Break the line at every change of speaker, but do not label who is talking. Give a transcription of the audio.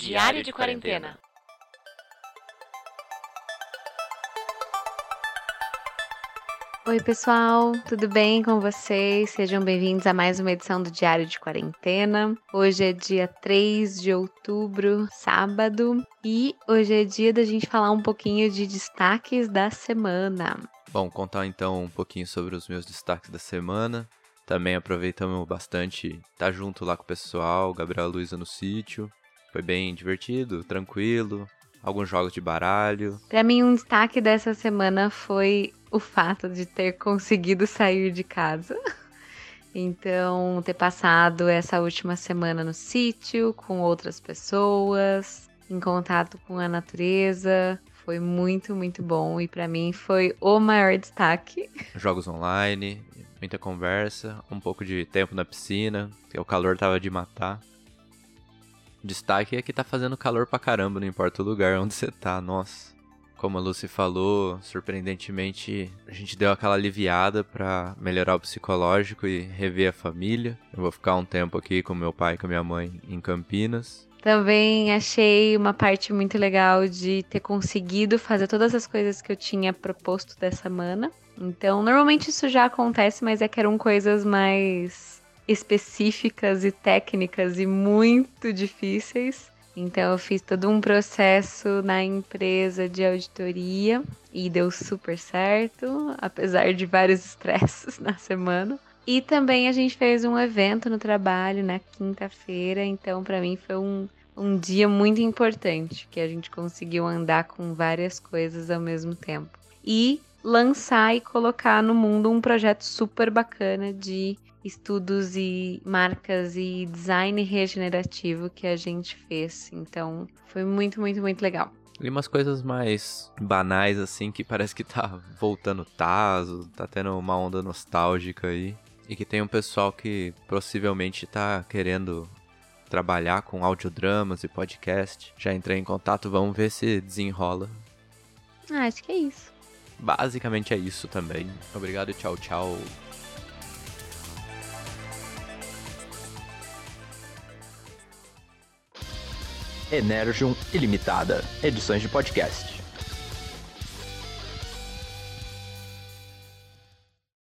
Diário de Quarentena.
Oi, pessoal, tudo bem com vocês? Sejam bem-vindos a mais uma edição do Diário de Quarentena. Hoje é dia 3 de outubro, sábado, e hoje é dia da gente falar um pouquinho de destaques da semana.
Bom, contar então um pouquinho sobre os meus destaques da semana. Também aproveitamos bastante estar tá junto lá com o pessoal, Gabriel Luiza no sítio. Foi bem divertido, tranquilo. Alguns jogos de baralho.
Para mim, um destaque dessa semana foi o fato de ter conseguido sair de casa. Então, ter passado essa última semana no sítio com outras pessoas, em contato com a natureza, foi muito, muito bom e para mim foi o maior destaque.
Jogos online, muita conversa, um pouco de tempo na piscina, o calor tava de matar. Destaque é que tá fazendo calor pra caramba, não importa o lugar onde você tá, nossa. Como a Lucy falou, surpreendentemente a gente deu aquela aliviada para melhorar o psicológico e rever a família. Eu vou ficar um tempo aqui com meu pai e com minha mãe em Campinas.
Também achei uma parte muito legal de ter conseguido fazer todas as coisas que eu tinha proposto dessa semana. Então, normalmente isso já acontece, mas é que eram coisas mais específicas e técnicas e muito difíceis. Então eu fiz todo um processo na empresa de auditoria e deu super certo, apesar de vários estresses na semana. E também a gente fez um evento no trabalho na quinta-feira, então para mim foi um, um dia muito importante, que a gente conseguiu andar com várias coisas ao mesmo tempo. E lançar e colocar no mundo um projeto super bacana de estudos e marcas e design regenerativo que a gente fez. Então, foi muito, muito, muito legal.
E umas coisas mais banais, assim, que parece que tá voltando Tazo, tá tendo uma onda nostálgica aí. E que tem um pessoal que possivelmente tá querendo trabalhar com audiodramas e podcast. Já entrei em contato, vamos ver se desenrola.
Ah, acho que é isso.
Basicamente é isso também. Obrigado tchau, tchau.
Energium Ilimitada, edições de podcast.